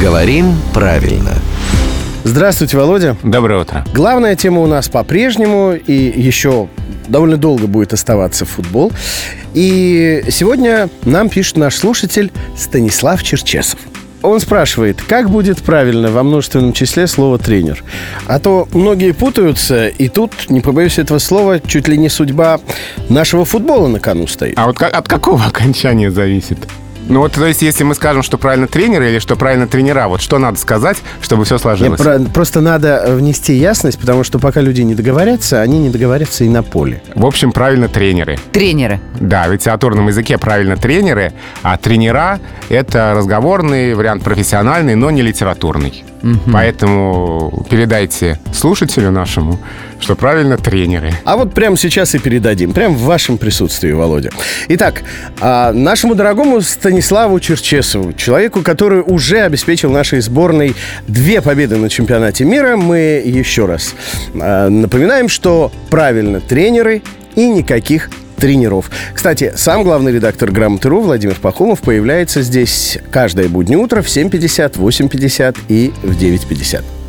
Говорим правильно. Здравствуйте, Володя. Доброе утро. Главная тема у нас по-прежнему и еще довольно долго будет оставаться футбол. И сегодня нам пишет наш слушатель Станислав Черчесов. Он спрашивает, как будет правильно во множественном числе слово «тренер». А то многие путаются, и тут, не побоюсь этого слова, чуть ли не судьба нашего футбола на кону стоит. А вот как, от какого окончания зависит? Ну вот, то есть, если мы скажем, что правильно тренер или что правильно тренера, вот что надо сказать, чтобы все Нет, сложилось? про- просто надо внести ясность, потому что пока люди не договорятся, они не договорятся и на поле. В общем, правильно тренеры. Тренеры. Да, в литературном языке правильно тренеры, а тренера — это разговорный вариант профессиональный, но не литературный. Поэтому передайте слушателю нашему, что правильно тренеры. А вот прямо сейчас и передадим, прямо в вашем присутствии, Володя. Итак, а, нашему дорогому Станиславу Черчесову, человеку, который уже обеспечил нашей сборной две победы на чемпионате мира, мы еще раз а, напоминаем, что правильно тренеры и никаких тренеров. Кстати, сам главный редактор «Грамоты.ру» Владимир Пахомов появляется здесь каждое буднее утро в 7.50, 8.50 и в 9.50.